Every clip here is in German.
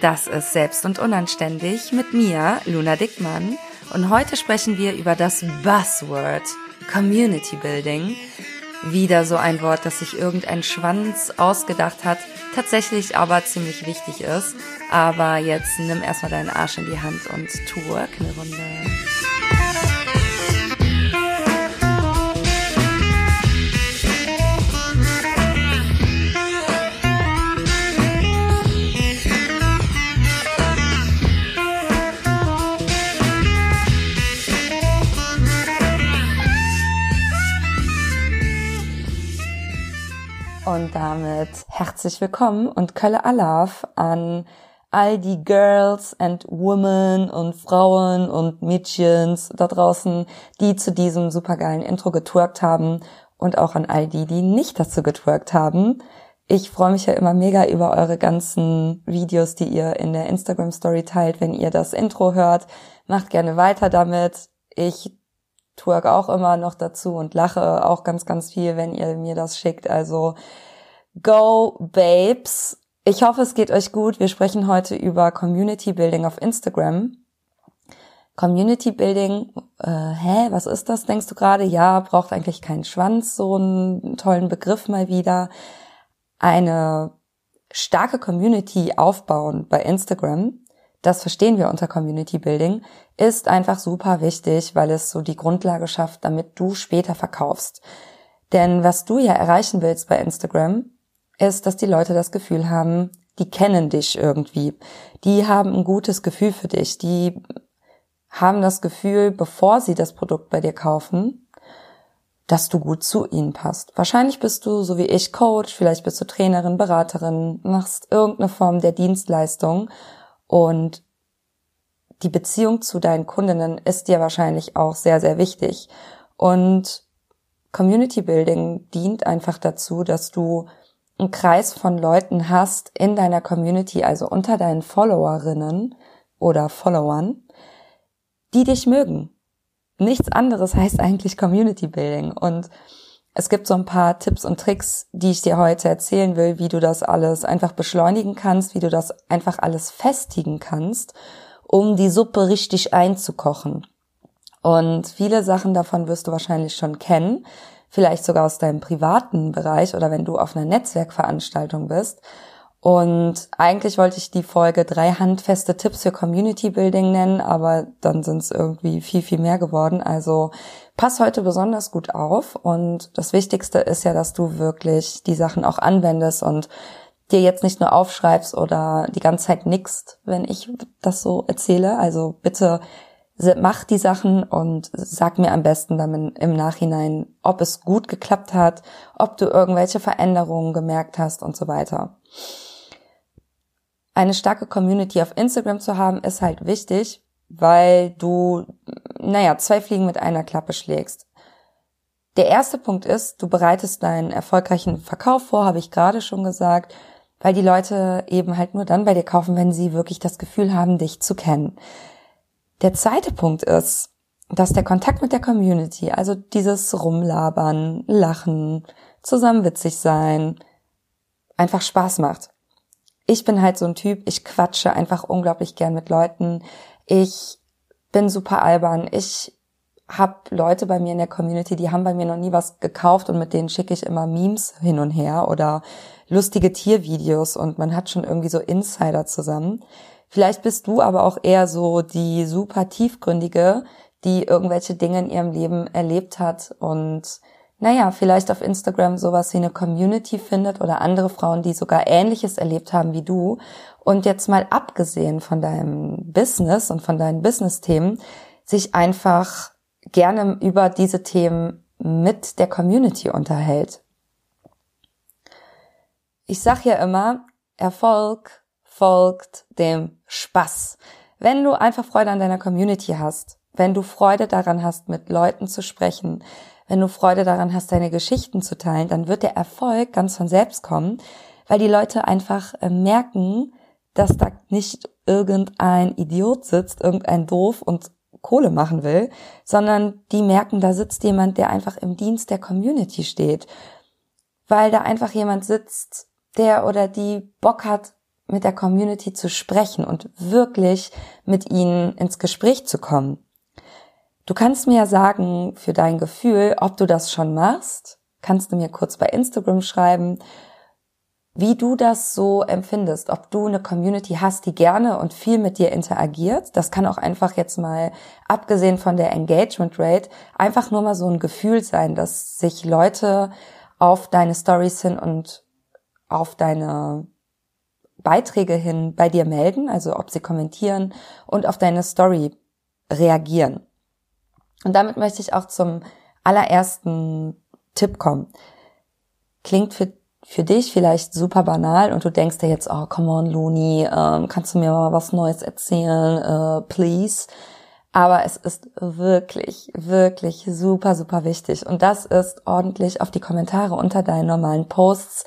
Das ist Selbst und Unanständig mit mir, Luna Dickmann. Und heute sprechen wir über das Buzzword Community Building. Wieder so ein Wort, das sich irgendein Schwanz ausgedacht hat, tatsächlich aber ziemlich wichtig ist. Aber jetzt nimm erstmal deinen Arsch in die Hand und twerk eine Runde. Damit herzlich willkommen und Kölle Alaf an all die Girls and Women und Frauen und Mädchens da draußen, die zu diesem supergeilen Intro getwerkt haben und auch an all die, die nicht dazu getwerkt haben. Ich freue mich ja immer mega über eure ganzen Videos, die ihr in der Instagram Story teilt, wenn ihr das Intro hört. Macht gerne weiter damit. Ich twerk auch immer noch dazu und lache auch ganz, ganz viel, wenn ihr mir das schickt. Also go babes. Ich hoffe, es geht euch gut. Wir sprechen heute über Community Building auf Instagram. Community Building, äh, hä, was ist das, denkst du gerade? Ja, braucht eigentlich keinen Schwanz, so einen tollen Begriff mal wieder. Eine starke Community aufbauen bei Instagram das verstehen wir unter Community Building, ist einfach super wichtig, weil es so die Grundlage schafft, damit du später verkaufst. Denn was du ja erreichen willst bei Instagram, ist, dass die Leute das Gefühl haben, die kennen dich irgendwie. Die haben ein gutes Gefühl für dich. Die haben das Gefühl, bevor sie das Produkt bei dir kaufen, dass du gut zu ihnen passt. Wahrscheinlich bist du, so wie ich, Coach, vielleicht bist du Trainerin, Beraterin, machst irgendeine Form der Dienstleistung und die Beziehung zu deinen Kundinnen ist dir wahrscheinlich auch sehr, sehr wichtig. Und Community Building dient einfach dazu, dass du einen Kreis von Leuten hast in deiner Community, also unter deinen Followerinnen oder Followern, die dich mögen. Nichts anderes heißt eigentlich Community Building. Und es gibt so ein paar Tipps und Tricks, die ich dir heute erzählen will, wie du das alles einfach beschleunigen kannst, wie du das einfach alles festigen kannst, um die Suppe richtig einzukochen. Und viele Sachen davon wirst du wahrscheinlich schon kennen, vielleicht sogar aus deinem privaten Bereich oder wenn du auf einer Netzwerkveranstaltung bist. Und eigentlich wollte ich die Folge drei handfeste Tipps für Community Building nennen, aber dann sind es irgendwie viel, viel mehr geworden. Also pass heute besonders gut auf. Und das Wichtigste ist ja, dass du wirklich die Sachen auch anwendest und dir jetzt nicht nur aufschreibst oder die ganze Zeit nickst, wenn ich das so erzähle. Also bitte mach die Sachen und sag mir am besten dann im Nachhinein, ob es gut geklappt hat, ob du irgendwelche Veränderungen gemerkt hast und so weiter eine starke Community auf Instagram zu haben, ist halt wichtig, weil du, naja, zwei Fliegen mit einer Klappe schlägst. Der erste Punkt ist, du bereitest deinen erfolgreichen Verkauf vor, habe ich gerade schon gesagt, weil die Leute eben halt nur dann bei dir kaufen, wenn sie wirklich das Gefühl haben, dich zu kennen. Der zweite Punkt ist, dass der Kontakt mit der Community, also dieses Rumlabern, Lachen, zusammen witzig sein, einfach Spaß macht ich bin halt so ein Typ, ich quatsche einfach unglaublich gern mit Leuten. Ich bin super albern. Ich habe Leute bei mir in der Community, die haben bei mir noch nie was gekauft und mit denen schicke ich immer Memes hin und her oder lustige Tiervideos und man hat schon irgendwie so Insider zusammen. Vielleicht bist du aber auch eher so die super tiefgründige, die irgendwelche Dinge in ihrem Leben erlebt hat und naja, vielleicht auf Instagram sowas wie eine Community findet oder andere Frauen, die sogar Ähnliches erlebt haben wie du. Und jetzt mal abgesehen von deinem Business und von deinen Business-Themen, sich einfach gerne über diese Themen mit der Community unterhält. Ich sag ja immer, Erfolg folgt dem Spaß. Wenn du einfach Freude an deiner Community hast, wenn du Freude daran hast, mit Leuten zu sprechen, wenn du Freude daran hast, deine Geschichten zu teilen, dann wird der Erfolg ganz von selbst kommen, weil die Leute einfach äh, merken, dass da nicht irgendein Idiot sitzt, irgendein Doof und Kohle machen will, sondern die merken, da sitzt jemand, der einfach im Dienst der Community steht, weil da einfach jemand sitzt, der oder die Bock hat, mit der Community zu sprechen und wirklich mit ihnen ins Gespräch zu kommen. Du kannst mir ja sagen, für dein Gefühl, ob du das schon machst. Kannst du mir kurz bei Instagram schreiben, wie du das so empfindest. Ob du eine Community hast, die gerne und viel mit dir interagiert. Das kann auch einfach jetzt mal, abgesehen von der Engagement Rate, einfach nur mal so ein Gefühl sein, dass sich Leute auf deine Stories hin und auf deine Beiträge hin bei dir melden, also ob sie kommentieren und auf deine Story reagieren. Und damit möchte ich auch zum allerersten Tipp kommen. Klingt für, für dich vielleicht super banal und du denkst dir jetzt, oh, come on, Luni, ähm, kannst du mir mal was Neues erzählen, äh, please. Aber es ist wirklich, wirklich super, super wichtig. Und das ist ordentlich auf die Kommentare unter deinen normalen Posts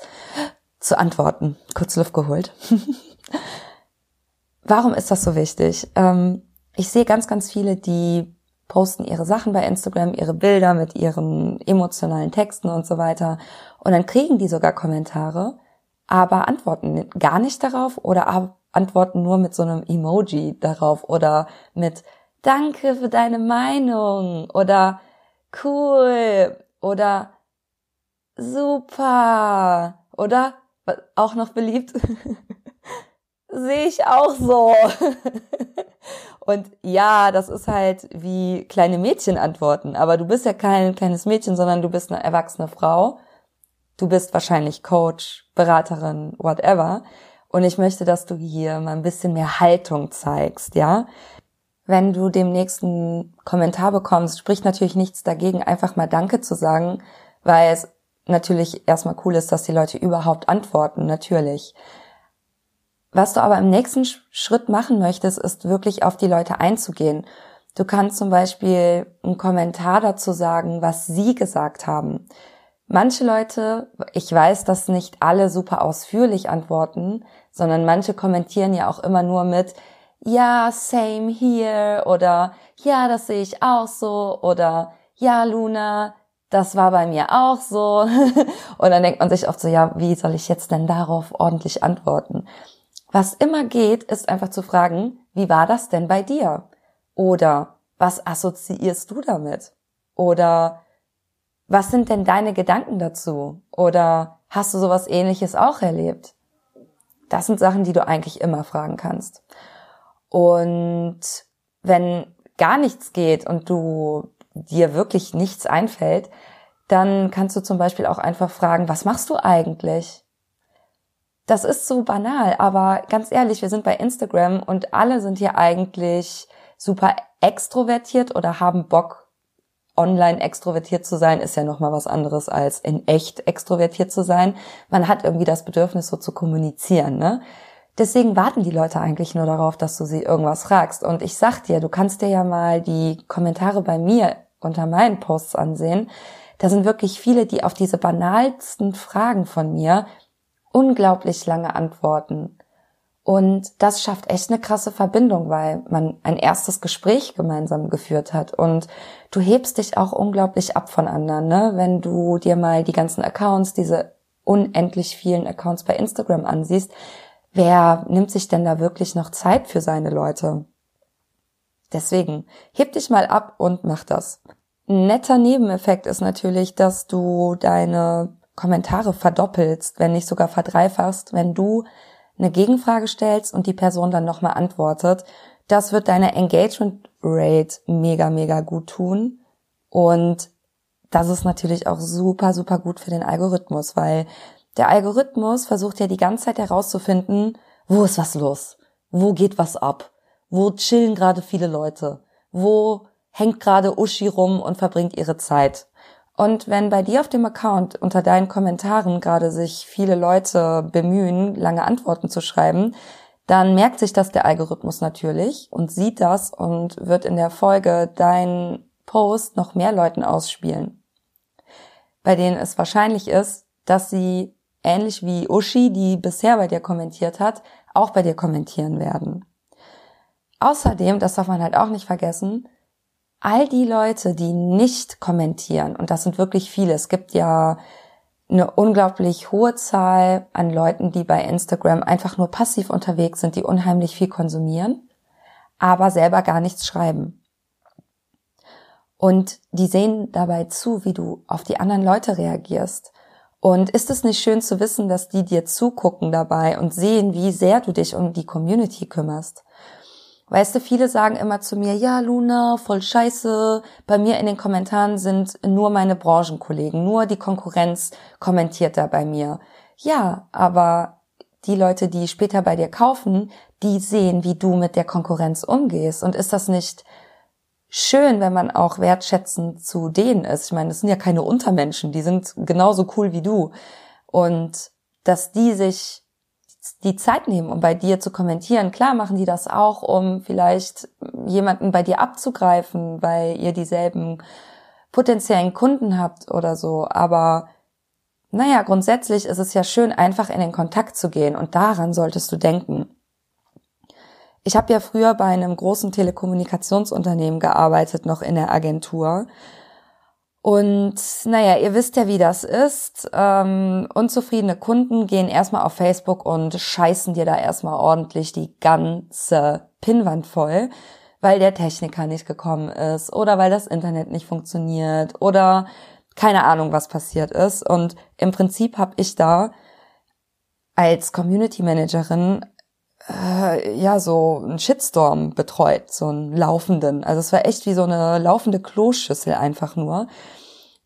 zu antworten. Kurz Luft geholt. Warum ist das so wichtig? Ähm, ich sehe ganz, ganz viele, die posten ihre Sachen bei Instagram, ihre Bilder mit ihren emotionalen Texten und so weiter. Und dann kriegen die sogar Kommentare, aber antworten gar nicht darauf oder antworten nur mit so einem Emoji darauf oder mit Danke für deine Meinung oder cool oder super oder auch noch beliebt. Sehe ich auch so. Und ja, das ist halt wie kleine Mädchen antworten. Aber du bist ja kein kleines Mädchen, sondern du bist eine erwachsene Frau. Du bist wahrscheinlich Coach, Beraterin, whatever. Und ich möchte, dass du hier mal ein bisschen mehr Haltung zeigst, ja? Wenn du dem nächsten Kommentar bekommst, spricht natürlich nichts dagegen, einfach mal Danke zu sagen, weil es natürlich erstmal cool ist, dass die Leute überhaupt antworten, natürlich. Was du aber im nächsten Schritt machen möchtest, ist wirklich auf die Leute einzugehen. Du kannst zum Beispiel einen Kommentar dazu sagen, was sie gesagt haben. Manche Leute, ich weiß, dass nicht alle super ausführlich antworten, sondern manche kommentieren ja auch immer nur mit, ja, same here oder ja, das sehe ich auch so oder ja, Luna, das war bei mir auch so. Und dann denkt man sich oft so, ja, wie soll ich jetzt denn darauf ordentlich antworten? Was immer geht, ist einfach zu fragen, wie war das denn bei dir? Oder was assoziierst du damit? Oder was sind denn deine Gedanken dazu? Oder hast du sowas ähnliches auch erlebt? Das sind Sachen, die du eigentlich immer fragen kannst. Und wenn gar nichts geht und du dir wirklich nichts einfällt, dann kannst du zum Beispiel auch einfach fragen, was machst du eigentlich? Das ist so banal, aber ganz ehrlich, wir sind bei Instagram und alle sind hier eigentlich super extrovertiert oder haben Bock, online extrovertiert zu sein, ist ja nochmal was anderes als in echt extrovertiert zu sein. Man hat irgendwie das Bedürfnis, so zu kommunizieren, ne? Deswegen warten die Leute eigentlich nur darauf, dass du sie irgendwas fragst. Und ich sag dir, du kannst dir ja mal die Kommentare bei mir unter meinen Posts ansehen. Da sind wirklich viele, die auf diese banalsten Fragen von mir unglaublich lange antworten. Und das schafft echt eine krasse Verbindung, weil man ein erstes Gespräch gemeinsam geführt hat. Und du hebst dich auch unglaublich ab von anderen, ne? Wenn du dir mal die ganzen Accounts, diese unendlich vielen Accounts bei Instagram ansiehst, wer nimmt sich denn da wirklich noch Zeit für seine Leute? Deswegen, heb dich mal ab und mach das. Ein netter Nebeneffekt ist natürlich, dass du deine Kommentare verdoppelst, wenn nicht sogar verdreifachst, wenn du eine Gegenfrage stellst und die Person dann nochmal antwortet. Das wird deine Engagement Rate mega, mega gut tun. Und das ist natürlich auch super, super gut für den Algorithmus, weil der Algorithmus versucht ja die ganze Zeit herauszufinden, wo ist was los? Wo geht was ab? Wo chillen gerade viele Leute? Wo hängt gerade Uschi rum und verbringt ihre Zeit? Und wenn bei dir auf dem Account unter deinen Kommentaren gerade sich viele Leute bemühen, lange Antworten zu schreiben, dann merkt sich das der Algorithmus natürlich und sieht das und wird in der Folge deinen Post noch mehr Leuten ausspielen, bei denen es wahrscheinlich ist, dass sie ähnlich wie Uschi, die bisher bei dir kommentiert hat, auch bei dir kommentieren werden. Außerdem, das darf man halt auch nicht vergessen, all die Leute, die nicht kommentieren, und das sind wirklich viele, es gibt ja eine unglaublich hohe Zahl an Leuten, die bei Instagram einfach nur passiv unterwegs sind, die unheimlich viel konsumieren, aber selber gar nichts schreiben. Und die sehen dabei zu, wie du auf die anderen Leute reagierst. Und ist es nicht schön zu wissen, dass die dir zugucken dabei und sehen, wie sehr du dich um die Community kümmerst? Weißt du, viele sagen immer zu mir, ja, Luna, voll scheiße. Bei mir in den Kommentaren sind nur meine Branchenkollegen, nur die Konkurrenz kommentiert da bei mir. Ja, aber die Leute, die später bei dir kaufen, die sehen, wie du mit der Konkurrenz umgehst. Und ist das nicht schön, wenn man auch wertschätzend zu denen ist? Ich meine, das sind ja keine Untermenschen, die sind genauso cool wie du. Und dass die sich die Zeit nehmen, um bei dir zu kommentieren. Klar machen die das auch, um vielleicht jemanden bei dir abzugreifen, weil ihr dieselben potenziellen Kunden habt oder so. Aber naja, grundsätzlich ist es ja schön, einfach in den Kontakt zu gehen und daran solltest du denken. Ich habe ja früher bei einem großen Telekommunikationsunternehmen gearbeitet, noch in der Agentur. Und naja, ihr wisst ja, wie das ist. Ähm, unzufriedene Kunden gehen erstmal auf Facebook und scheißen dir da erstmal ordentlich die ganze Pinnwand voll, weil der Techniker nicht gekommen ist oder weil das Internet nicht funktioniert oder keine Ahnung, was passiert ist. Und im Prinzip habe ich da als Community Managerin äh, ja so einen Shitstorm betreut, so einen laufenden. Also es war echt wie so eine laufende Kloschüssel einfach nur.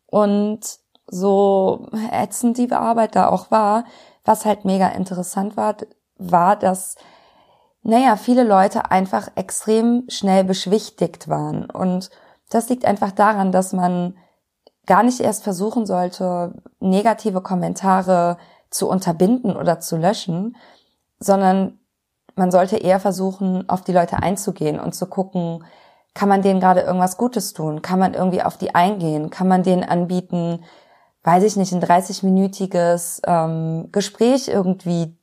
Und so ätzend die Arbeit da auch war, was halt mega interessant war, war, dass naja, viele Leute einfach extrem schnell beschwichtigt waren. Und das liegt einfach daran, dass man gar nicht erst versuchen sollte, negative Kommentare zu unterbinden oder zu löschen, sondern man sollte eher versuchen, auf die Leute einzugehen und zu gucken, kann man denen gerade irgendwas Gutes tun? Kann man irgendwie auf die eingehen? Kann man denen anbieten, weiß ich nicht, ein 30-minütiges ähm, Gespräch irgendwie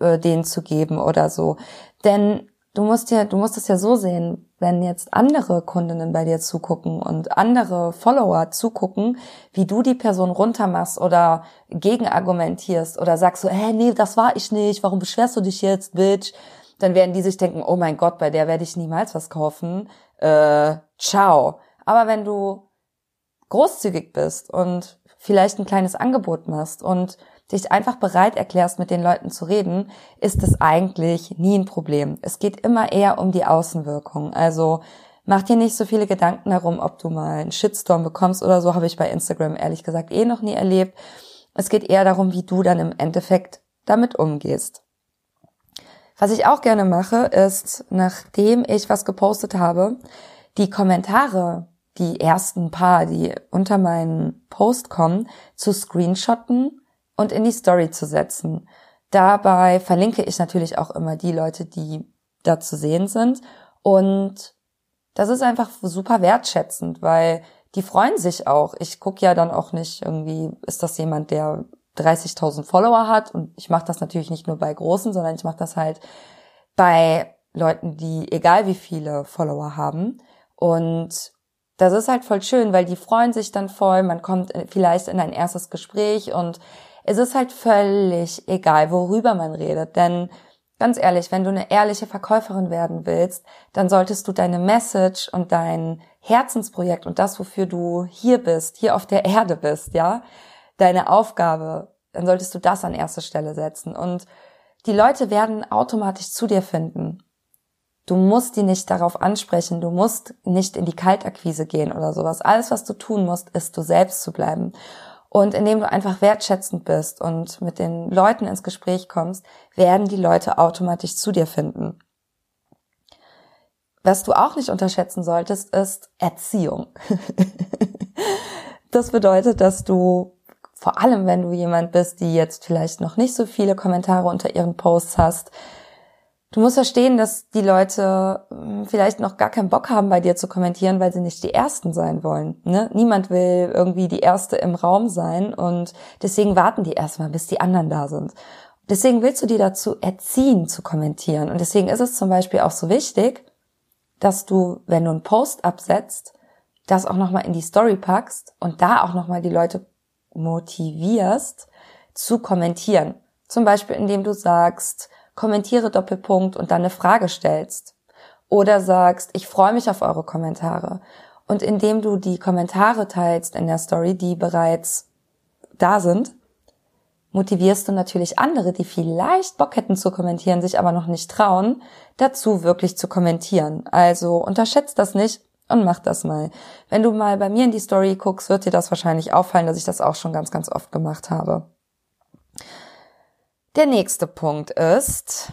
äh, denen zu geben oder so? Denn du musst ja, du musst es ja so sehen, wenn jetzt andere Kundinnen bei dir zugucken und andere Follower zugucken, wie du die Person runtermachst oder gegenargumentierst oder sagst so, hä, nee, das war ich nicht, warum beschwerst du dich jetzt, Bitch? Dann werden die sich denken, oh mein Gott, bei der werde ich niemals was kaufen. Äh, ciao. Aber wenn du großzügig bist und vielleicht ein kleines Angebot machst und dich einfach bereit erklärst, mit den Leuten zu reden, ist es eigentlich nie ein Problem. Es geht immer eher um die Außenwirkung. Also mach dir nicht so viele Gedanken darum, ob du mal einen Shitstorm bekommst oder so, habe ich bei Instagram ehrlich gesagt eh noch nie erlebt. Es geht eher darum, wie du dann im Endeffekt damit umgehst. Was ich auch gerne mache, ist, nachdem ich was gepostet habe, die Kommentare, die ersten paar, die unter meinen Post kommen, zu screenshotten und in die Story zu setzen. Dabei verlinke ich natürlich auch immer die Leute, die da zu sehen sind. Und das ist einfach super wertschätzend, weil die freuen sich auch. Ich gucke ja dann auch nicht irgendwie, ist das jemand, der 30.000 Follower hat. Und ich mache das natürlich nicht nur bei Großen, sondern ich mache das halt bei Leuten, die egal wie viele Follower haben. Und das ist halt voll schön, weil die freuen sich dann voll. Man kommt vielleicht in ein erstes Gespräch und es ist halt völlig egal, worüber man redet. Denn ganz ehrlich, wenn du eine ehrliche Verkäuferin werden willst, dann solltest du deine Message und dein Herzensprojekt und das, wofür du hier bist, hier auf der Erde bist, ja, deine Aufgabe, dann solltest du das an erste Stelle setzen. Und die Leute werden automatisch zu dir finden. Du musst die nicht darauf ansprechen, du musst nicht in die Kaltakquise gehen oder sowas. Alles, was du tun musst, ist du selbst zu bleiben. Und indem du einfach wertschätzend bist und mit den Leuten ins Gespräch kommst, werden die Leute automatisch zu dir finden. Was du auch nicht unterschätzen solltest, ist Erziehung. das bedeutet, dass du vor allem wenn du jemand bist, die jetzt vielleicht noch nicht so viele Kommentare unter ihren Posts hast, du musst verstehen, dass die Leute hm, vielleicht noch gar keinen Bock haben, bei dir zu kommentieren, weil sie nicht die Ersten sein wollen. Ne? Niemand will irgendwie die Erste im Raum sein und deswegen warten die erstmal, bis die anderen da sind. Deswegen willst du die dazu erziehen, zu kommentieren. Und deswegen ist es zum Beispiel auch so wichtig, dass du, wenn du einen Post absetzt, das auch nochmal in die Story packst und da auch nochmal die Leute motivierst, zu kommentieren. Zum Beispiel, indem du sagst, kommentiere Doppelpunkt und dann eine Frage stellst. Oder sagst, ich freue mich auf eure Kommentare. Und indem du die Kommentare teilst in der Story, die bereits da sind, motivierst du natürlich andere, die vielleicht Bock hätten zu kommentieren, sich aber noch nicht trauen, dazu wirklich zu kommentieren. Also unterschätzt das nicht und mach das mal. Wenn du mal bei mir in die Story guckst, wird dir das wahrscheinlich auffallen, dass ich das auch schon ganz, ganz oft gemacht habe. Der nächste Punkt ist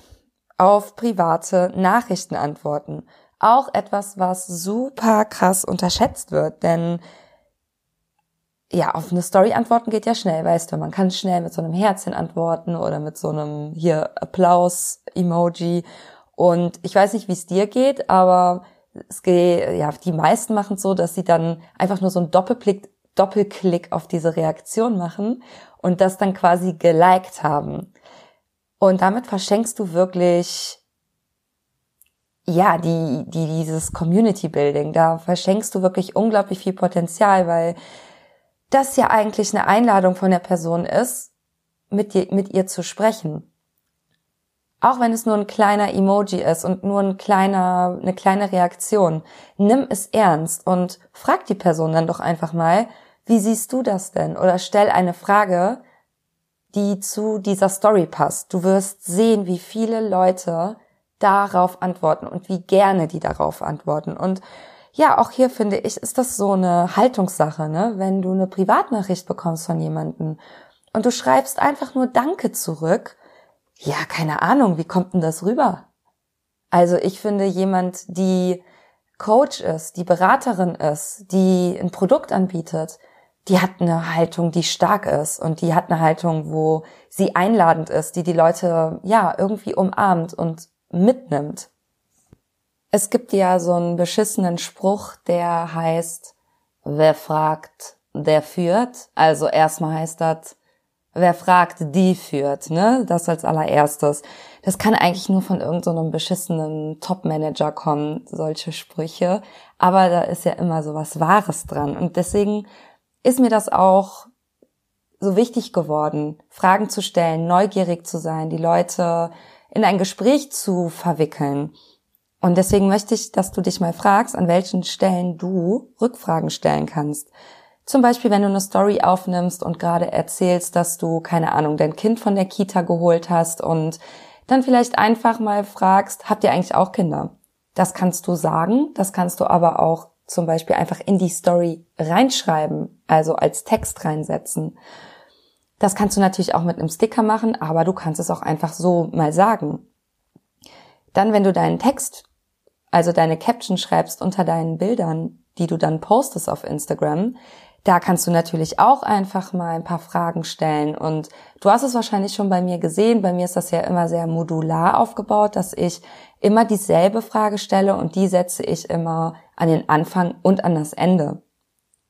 auf private Nachrichten antworten. Auch etwas, was super krass unterschätzt wird, denn ja, auf eine Story antworten geht ja schnell, weißt du, man kann schnell mit so einem Herzchen antworten oder mit so einem hier Applaus-Emoji. Und ich weiß nicht, wie es dir geht, aber es geht, ja, die meisten machen es so, dass sie dann einfach nur so einen Doppelklick, Doppelklick auf diese Reaktion machen und das dann quasi geliked haben. Und damit verschenkst du wirklich ja, die, die, dieses Community Building, da verschenkst du wirklich unglaublich viel Potenzial, weil das ja eigentlich eine Einladung von der Person ist, mit, dir, mit ihr zu sprechen. Auch wenn es nur ein kleiner Emoji ist und nur ein kleiner, eine kleine Reaktion, nimm es ernst und frag die Person dann doch einfach mal, wie siehst du das denn? Oder stell eine Frage, die zu dieser Story passt. Du wirst sehen, wie viele Leute darauf antworten und wie gerne die darauf antworten. Und ja, auch hier finde ich, ist das so eine Haltungssache, ne? Wenn du eine Privatnachricht bekommst von jemandem und du schreibst einfach nur Danke zurück, ja, keine Ahnung, wie kommt denn das rüber? Also ich finde jemand, die Coach ist, die Beraterin ist, die ein Produkt anbietet, die hat eine Haltung, die stark ist und die hat eine Haltung, wo sie einladend ist, die die Leute ja irgendwie umarmt und mitnimmt. Es gibt ja so einen beschissenen Spruch, der heißt, wer fragt, der führt. Also erstmal heißt das, wer fragt, die führt, ne? Das als allererstes. Das kann eigentlich nur von irgendeinem so beschissenen Top-Manager kommen, solche Sprüche. Aber da ist ja immer so was Wahres dran. Und deswegen ist mir das auch so wichtig geworden, Fragen zu stellen, neugierig zu sein, die Leute in ein Gespräch zu verwickeln. Und deswegen möchte ich, dass du dich mal fragst, an welchen Stellen du Rückfragen stellen kannst. Zum Beispiel, wenn du eine Story aufnimmst und gerade erzählst, dass du, keine Ahnung, dein Kind von der Kita geholt hast und dann vielleicht einfach mal fragst, habt ihr eigentlich auch Kinder? Das kannst du sagen, das kannst du aber auch zum Beispiel einfach in die Story reinschreiben, also als Text reinsetzen. Das kannst du natürlich auch mit einem Sticker machen, aber du kannst es auch einfach so mal sagen. Dann, wenn du deinen Text, also deine Caption schreibst unter deinen Bildern, die du dann postest auf Instagram, da kannst du natürlich auch einfach mal ein paar Fragen stellen. Und du hast es wahrscheinlich schon bei mir gesehen. Bei mir ist das ja immer sehr modular aufgebaut, dass ich immer dieselbe Frage stelle und die setze ich immer an den Anfang und an das Ende.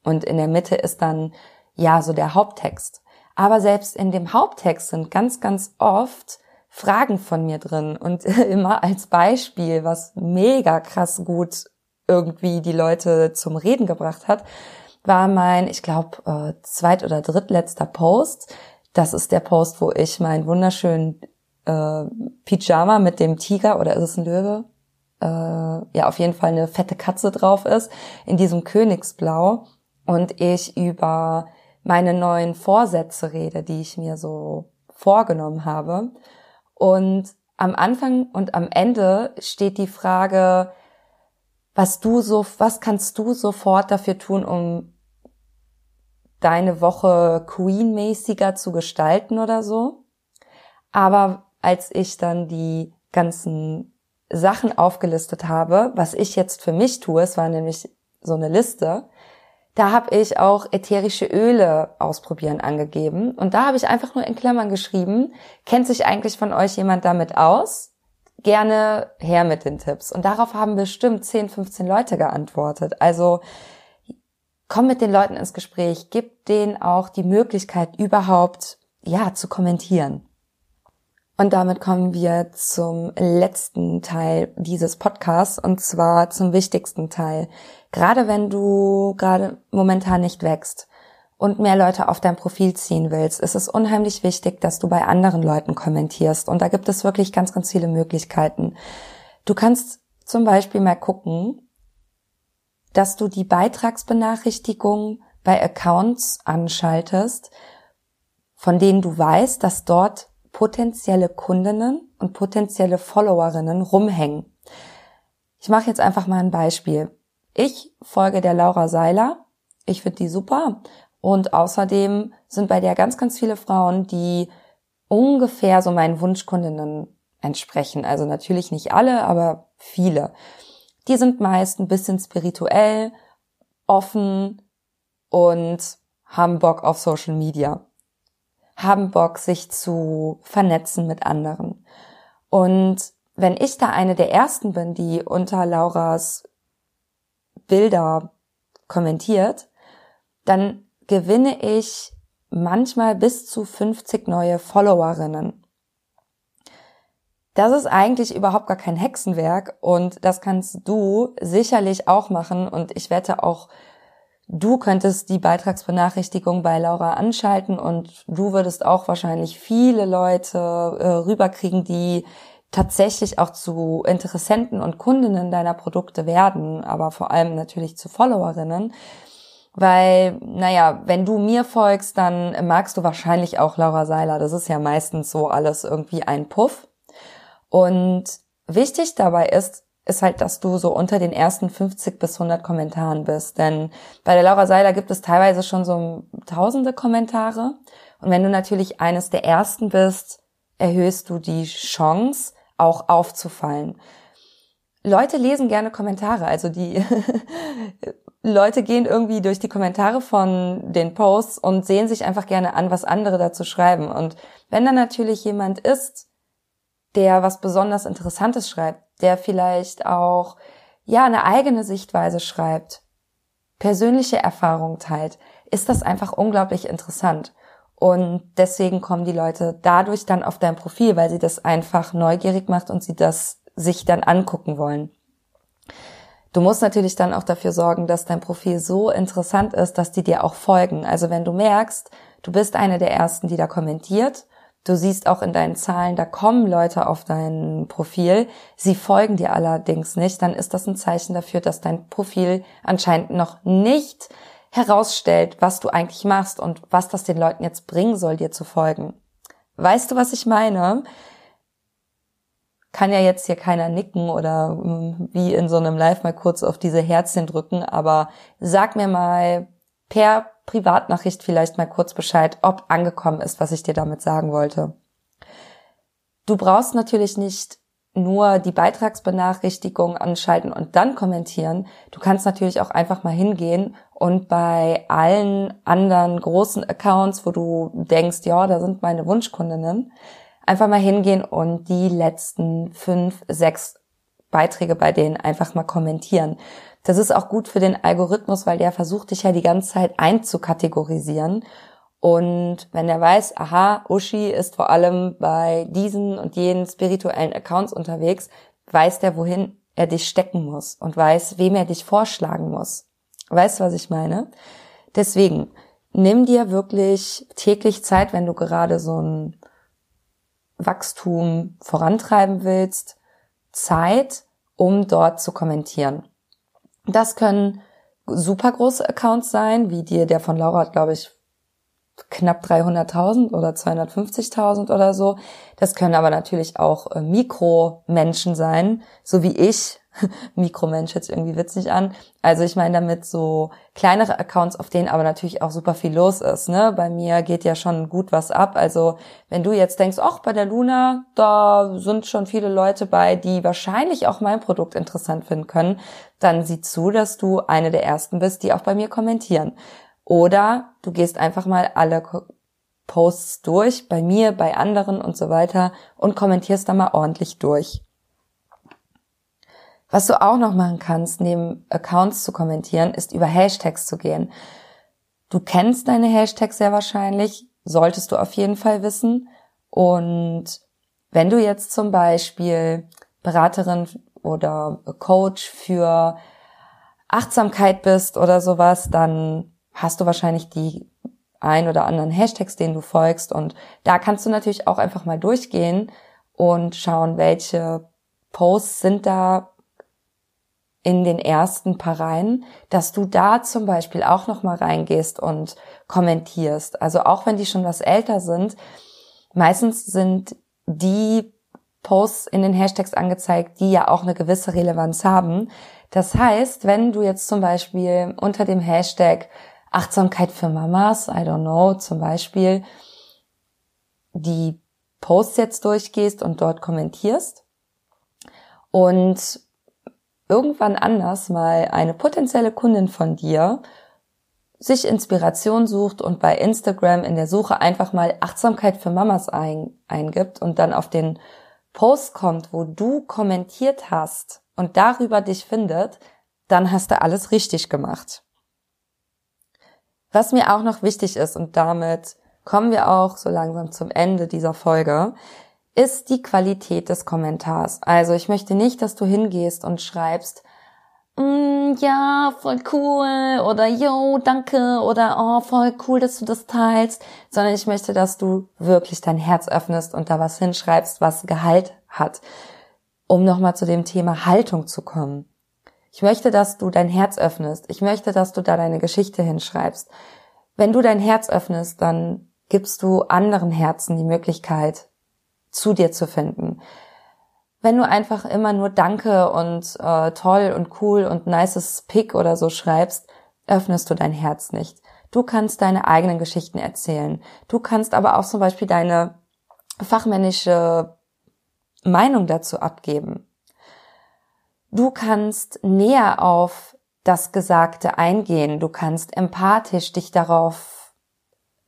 Und in der Mitte ist dann ja so der Haupttext. Aber selbst in dem Haupttext sind ganz, ganz oft Fragen von mir drin und immer als Beispiel, was mega krass gut irgendwie die Leute zum Reden gebracht hat, war mein, ich glaube, äh, zweit- oder drittletzter Post. Das ist der Post, wo ich meinen wunderschönen äh, Pyjama mit dem Tiger oder ist es ein Löwe? Äh, ja, auf jeden Fall eine fette Katze drauf ist, in diesem Königsblau und ich über meine neuen Vorsätze rede, die ich mir so vorgenommen habe. Und am Anfang und am Ende steht die Frage, was du so, was kannst du sofort dafür tun, um deine Woche Queen-mäßiger zu gestalten oder so? Aber als ich dann die ganzen Sachen aufgelistet habe, was ich jetzt für mich tue, es war nämlich so eine Liste, da habe ich auch ätherische Öle ausprobieren angegeben. Und da habe ich einfach nur in Klammern geschrieben, kennt sich eigentlich von euch jemand damit aus? Gerne her mit den Tipps. Und darauf haben bestimmt 10, 15 Leute geantwortet. Also komm mit den Leuten ins Gespräch, gib denen auch die Möglichkeit überhaupt, ja, zu kommentieren. Und damit kommen wir zum letzten Teil dieses Podcasts und zwar zum wichtigsten Teil. Gerade wenn du gerade momentan nicht wächst und mehr Leute auf dein Profil ziehen willst, ist es unheimlich wichtig, dass du bei anderen Leuten kommentierst. Und da gibt es wirklich ganz, ganz viele Möglichkeiten. Du kannst zum Beispiel mal gucken, dass du die Beitragsbenachrichtigung bei Accounts anschaltest, von denen du weißt, dass dort potenzielle Kundinnen und potenzielle Followerinnen rumhängen. Ich mache jetzt einfach mal ein Beispiel. Ich folge der Laura Seiler. Ich finde die super und außerdem sind bei der ganz, ganz viele Frauen, die ungefähr so meinen Wunschkundinnen entsprechen. Also natürlich nicht alle, aber viele. Die sind meist ein bisschen spirituell, offen und haben Bock auf Social Media. Haben Bock, sich zu vernetzen mit anderen. Und wenn ich da eine der ersten bin, die unter Lauras Bilder kommentiert, dann gewinne ich manchmal bis zu 50 neue Followerinnen. Das ist eigentlich überhaupt gar kein Hexenwerk und das kannst du sicherlich auch machen und ich wette auch, du könntest die Beitragsbenachrichtigung bei Laura anschalten und du würdest auch wahrscheinlich viele Leute äh, rüberkriegen, die tatsächlich auch zu Interessenten und Kundinnen deiner Produkte werden, aber vor allem natürlich zu Followerinnen. Weil, naja, wenn du mir folgst, dann magst du wahrscheinlich auch Laura Seiler. Das ist ja meistens so alles irgendwie ein Puff. Und wichtig dabei ist, ist halt, dass du so unter den ersten 50 bis 100 Kommentaren bist. Denn bei der Laura Seiler gibt es teilweise schon so tausende Kommentare. Und wenn du natürlich eines der ersten bist, erhöhst du die Chance, auch aufzufallen. Leute lesen gerne Kommentare, also die Leute gehen irgendwie durch die Kommentare von den Posts und sehen sich einfach gerne an, was andere dazu schreiben. Und wenn dann natürlich jemand ist, der was besonders Interessantes schreibt, der vielleicht auch, ja, eine eigene Sichtweise schreibt, persönliche Erfahrungen teilt, ist das einfach unglaublich interessant. Und deswegen kommen die Leute dadurch dann auf dein Profil, weil sie das einfach neugierig macht und sie das sich dann angucken wollen. Du musst natürlich dann auch dafür sorgen, dass dein Profil so interessant ist, dass die dir auch folgen. Also wenn du merkst, du bist eine der ersten, die da kommentiert, du siehst auch in deinen Zahlen, da kommen Leute auf dein Profil, sie folgen dir allerdings nicht, dann ist das ein Zeichen dafür, dass dein Profil anscheinend noch nicht herausstellt, was du eigentlich machst und was das den Leuten jetzt bringen soll, dir zu folgen. Weißt du, was ich meine? kann ja jetzt hier keiner nicken oder hm, wie in so einem Live mal kurz auf diese Herzchen drücken, aber sag mir mal per Privatnachricht vielleicht mal kurz Bescheid, ob angekommen ist, was ich dir damit sagen wollte. Du brauchst natürlich nicht nur die Beitragsbenachrichtigung anschalten und dann kommentieren. Du kannst natürlich auch einfach mal hingehen und bei allen anderen großen Accounts, wo du denkst, ja, da sind meine Wunschkundinnen, einfach mal hingehen und die letzten fünf, sechs Beiträge bei denen einfach mal kommentieren. Das ist auch gut für den Algorithmus, weil der versucht dich ja die ganze Zeit einzukategorisieren. Und wenn er weiß, aha, Uschi ist vor allem bei diesen und jenen spirituellen Accounts unterwegs, weiß der, wohin er dich stecken muss und weiß, wem er dich vorschlagen muss. Weißt du, was ich meine? Deswegen, nimm dir wirklich täglich Zeit, wenn du gerade so ein Wachstum vorantreiben willst, Zeit, um dort zu kommentieren. Das können super große Accounts sein, wie dir der von Laura glaube ich, knapp 300.000 oder 250.000 oder so. Das können aber natürlich auch äh, Mikromenschen sein, so wie ich, Mikromensch jetzt irgendwie witzig an. Also ich meine damit so kleinere Accounts, auf denen aber natürlich auch super viel los ist. Ne? Bei mir geht ja schon gut was ab. Also wenn du jetzt denkst, ach, bei der Luna, da sind schon viele Leute bei, die wahrscheinlich auch mein Produkt interessant finden können, dann sieh zu, dass du eine der ersten bist, die auch bei mir kommentieren. Oder du gehst einfach mal alle Posts durch, bei mir, bei anderen und so weiter und kommentierst da mal ordentlich durch. Was du auch noch machen kannst, neben Accounts zu kommentieren, ist über Hashtags zu gehen. Du kennst deine Hashtags sehr wahrscheinlich, solltest du auf jeden Fall wissen. Und wenn du jetzt zum Beispiel Beraterin oder Coach für Achtsamkeit bist oder sowas, dann hast du wahrscheinlich die ein oder anderen Hashtags, denen du folgst. Und da kannst du natürlich auch einfach mal durchgehen und schauen, welche Posts sind da in den ersten paar Reihen, dass du da zum Beispiel auch noch mal reingehst und kommentierst. Also auch wenn die schon was älter sind, meistens sind die Posts in den Hashtags angezeigt, die ja auch eine gewisse Relevanz haben. Das heißt, wenn du jetzt zum Beispiel unter dem Hashtag Achtsamkeit für Mamas, I don't know, zum Beispiel, die Posts jetzt durchgehst und dort kommentierst und irgendwann anders mal eine potenzielle Kundin von dir sich Inspiration sucht und bei Instagram in der Suche einfach mal Achtsamkeit für Mamas ein, eingibt und dann auf den Post kommt, wo du kommentiert hast und darüber dich findet, dann hast du alles richtig gemacht. Was mir auch noch wichtig ist, und damit kommen wir auch so langsam zum Ende dieser Folge, ist die Qualität des Kommentars. Also ich möchte nicht, dass du hingehst und schreibst, mm, ja, voll cool oder yo, danke oder oh, voll cool, dass du das teilst, sondern ich möchte, dass du wirklich dein Herz öffnest und da was hinschreibst, was Gehalt hat. Um nochmal zu dem Thema Haltung zu kommen. Ich möchte, dass du dein Herz öffnest. Ich möchte, dass du da deine Geschichte hinschreibst. Wenn du dein Herz öffnest, dann gibst du anderen Herzen die Möglichkeit, zu dir zu finden. Wenn du einfach immer nur Danke und äh, toll und cool und nices Pick oder so schreibst, öffnest du dein Herz nicht. Du kannst deine eigenen Geschichten erzählen. Du kannst aber auch zum Beispiel deine fachmännische Meinung dazu abgeben. Du kannst näher auf das Gesagte eingehen. Du kannst empathisch dich darauf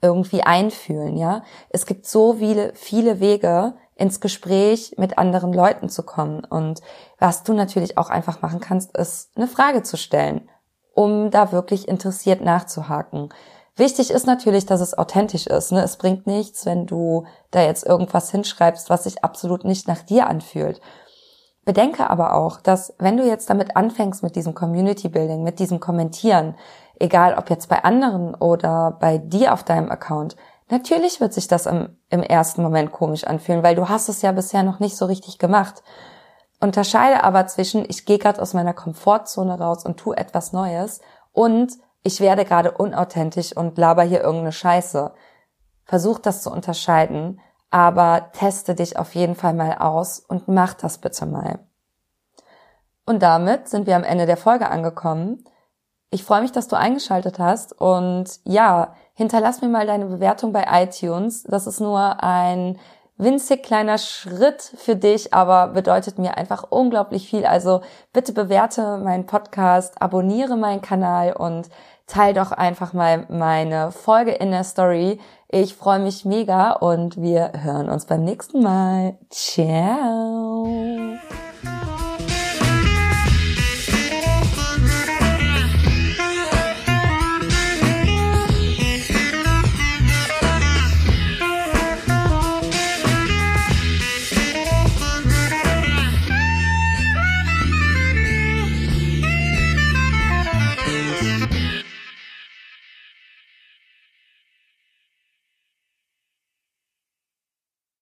irgendwie einfühlen, ja. Es gibt so viele, viele Wege, ins Gespräch mit anderen Leuten zu kommen. Und was du natürlich auch einfach machen kannst, ist eine Frage zu stellen, um da wirklich interessiert nachzuhaken. Wichtig ist natürlich, dass es authentisch ist. Ne? Es bringt nichts, wenn du da jetzt irgendwas hinschreibst, was sich absolut nicht nach dir anfühlt. Bedenke aber auch, dass wenn du jetzt damit anfängst mit diesem Community Building, mit diesem Kommentieren, egal ob jetzt bei anderen oder bei dir auf deinem Account, natürlich wird sich das im, im ersten Moment komisch anfühlen, weil du hast es ja bisher noch nicht so richtig gemacht. Unterscheide aber zwischen, ich gehe gerade aus meiner Komfortzone raus und tu etwas Neues und ich werde gerade unauthentisch und laber hier irgendeine Scheiße. Versuch das zu unterscheiden aber teste dich auf jeden Fall mal aus und mach das bitte mal. Und damit sind wir am Ende der Folge angekommen. Ich freue mich, dass du eingeschaltet hast und ja, hinterlass mir mal deine Bewertung bei iTunes. Das ist nur ein winzig kleiner Schritt für dich, aber bedeutet mir einfach unglaublich viel. Also bitte bewerte meinen Podcast, abonniere meinen Kanal und teil doch einfach mal meine Folge in der Story. Ich freue mich mega und wir hören uns beim nächsten Mal. Ciao.